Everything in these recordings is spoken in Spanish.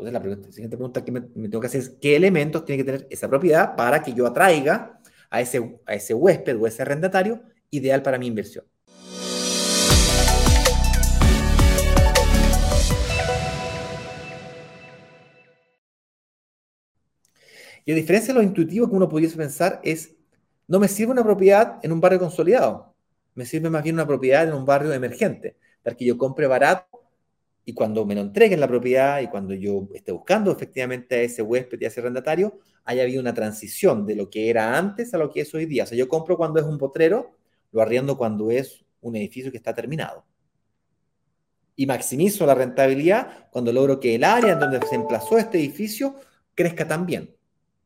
Entonces, la, siguiente pregunta que me, tengo que hacer es, ¿qué elementos tiene que tener esa propiedad para que yo atraiga a ese, a ese huésped o ese arrendatario ideal para mi inversión? Y a diferencia de lo intuitivo que uno pudiese pensar es, no me sirve una propiedad en un barrio consolidado, me sirve más bien una propiedad en un barrio emergente, para que yo compre barato y cuando me lo entreguen la propiedad y cuando yo esté buscando efectivamente a ese huésped y a ese arrendatario, haya habido una transición de lo que era antes a lo que es hoy día. O sea, yo compro cuando es un potrero, lo arriendo cuando es un edificio que está terminado. Y maximizo la rentabilidad cuando logro que el área en donde se emplazó este edificio crezca también.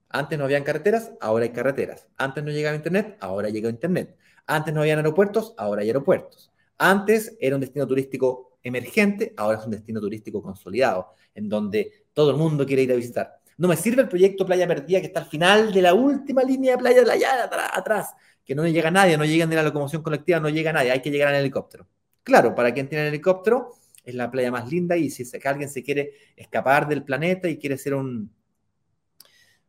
Antes no habían carreteras, ahora hay carreteras. Antes no llegaba Internet, ahora llega Internet. Antes no habían aeropuertos, ahora hay aeropuertos. Antes era un destino turístico emergente, ahora es un destino turístico consolidado, en donde todo el mundo quiere ir a visitar. No me sirve el proyecto Playa Perdida que está al final de la última línea de playa de allá atrás, que no llega nadie, no llega ni la locomoción colectiva, no llega nadie, hay que llegar en helicóptero. Claro, para quien tiene el helicóptero es la playa más linda y si alguien se quiere escapar del planeta y quiere ser un,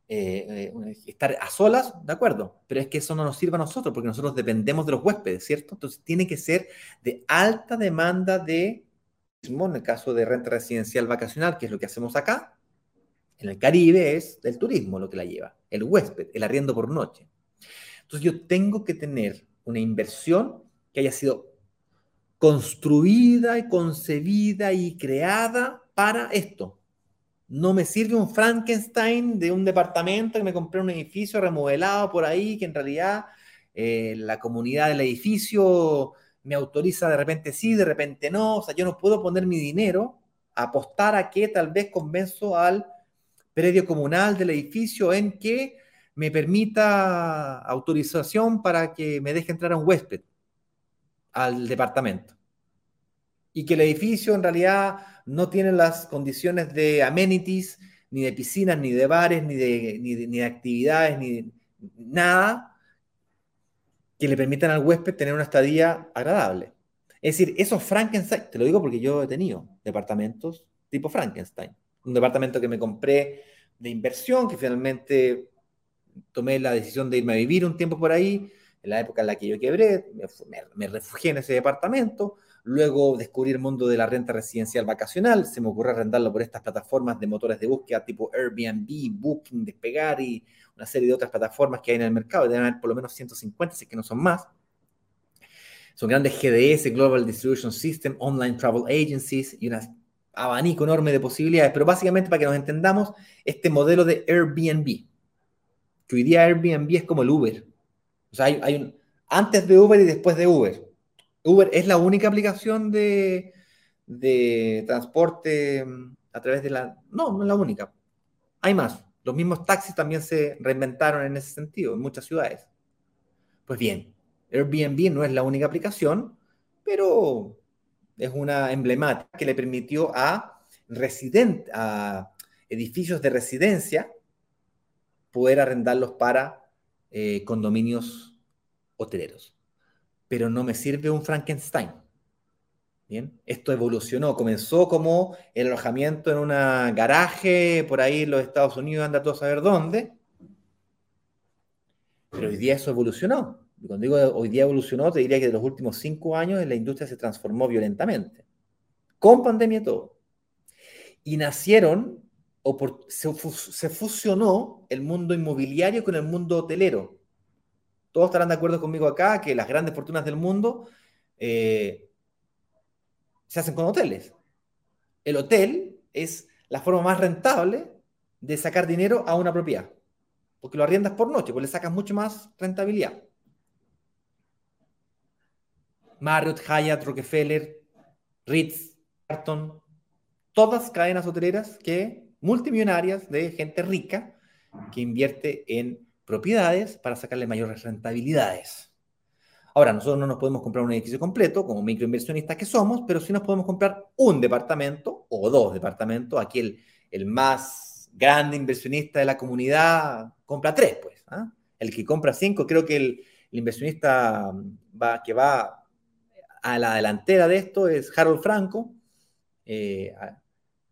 eh, eh, estar a solas, de acuerdo, pero es que eso no nos sirve a nosotros porque nosotros dependemos de los huéspedes, ¿cierto? Entonces tiene que ser de alta demanda de, en el caso de renta residencial vacacional, que es lo que hacemos acá, en el Caribe es el turismo lo que la lleva, el huésped, el arriendo por noche. Entonces yo tengo que tener una inversión que haya sido construida y concebida y creada para esto, no me sirve un Frankenstein de un departamento que me compré un edificio remodelado por ahí, que en realidad eh, la comunidad del edificio me autoriza de repente sí, de repente no. O sea, yo no puedo poner mi dinero a apostar a que tal vez convenzo al predio comunal del edificio en que me permita autorización para que me deje entrar a un huésped al departamento. Y que el edificio en realidad no tienen las condiciones de amenities, ni de piscinas, ni de bares, ni de, ni de, actividades, ni nada que le permitan al huésped tener una estadía agradable. Es decir, esos Frankenstein, te lo digo porque yo he tenido departamentos tipo Frankenstein. Un departamento que me compré de inversión, que finalmente tomé la decisión de irme a vivir un tiempo por ahí, en la época en la que yo quebré, me, me refugié en ese departamento, Luego descubrí el mundo de la renta residencial vacacional. Se me ocurrió arrendarlo por estas plataformas de motores de búsqueda tipo Airbnb, Booking, Despegar y una serie de otras plataformas que hay en el mercado. Deben haber por lo menos 150, si es que no son más. Son grandes GDS, Global Distribution System, Online Travel Agencies y un abanico enorme de posibilidades. Pero básicamente, para que nos entendamos, este modelo de Airbnb, que hoy día Airbnb es como el Uber. O sea, hay, hay un antes de Uber y después de Uber. Uber es la única aplicación de, transporte mm, a través de la... No, no es la única. Hay más. Los mismos taxis también se reinventaron en ese sentido en muchas ciudades. Pues bien, Airbnb no es la única aplicación, pero es una emblemática que le permitió a, resident, a edificios de residencia poder arrendarlos para eh, condominios hoteleros pero no me sirve un Frankenstein. Bien, esto evolucionó, comenzó como el alojamiento en un garaje por ahí en los Estados Unidos, anda todo a saber dónde, pero hoy día eso evolucionó. Y cuando digo hoy día evolucionó, te diría que de los últimos cinco años la industria se transformó violentamente, con pandemia y todo. Y nacieron, o se fusionó el mundo inmobiliario con el mundo hotelero todos estarán de acuerdo conmigo acá que las grandes fortunas del mundo eh, se hacen con hoteles. El hotel es la forma más rentable de sacar dinero a una propiedad, porque lo arriendas por noche, pues le sacas mucho más rentabilidad. Marriott, Hyatt, Rockefeller, Ritz, Carton, todas cadenas hoteleras que multimillonarias de gente rica que invierte en propiedades para sacarle mayores rentabilidades. Ahora, nosotros no nos podemos comprar un edificio completo como microinversionistas que somos, pero sí nos podemos comprar un departamento o dos departamentos. Aquí el, más grande inversionista de la comunidad compra tres, pues. ¿ah? El que compra cinco, creo que el, inversionista va, que va a la delantera de esto es Harold Franco, eh,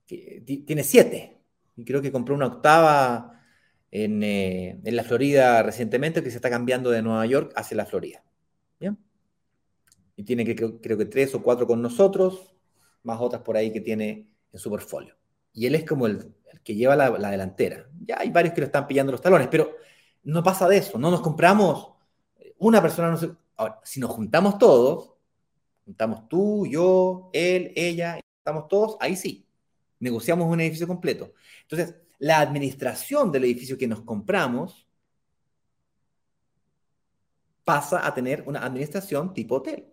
que tiene siete. Y creo que compró una octava eh, en, la Florida recientemente, que se está cambiando de Nueva York hacia la Florida. Y tiene que, creo que tres o cuatro con nosotros, más otras por ahí que tiene en su portfolio. Y él es como el, que lleva la, la, delantera. Ya hay varios que lo están pillando los talones, pero no pasa de eso. No nos compramos una persona. No se... Ahora, si nos juntamos todos, juntamos tú, yo, él, ella, estamos todos, ahí sí, negociamos un edificio completo. Entonces, la administración del edificio que nos compramos pasa a tener una administración tipo hotel.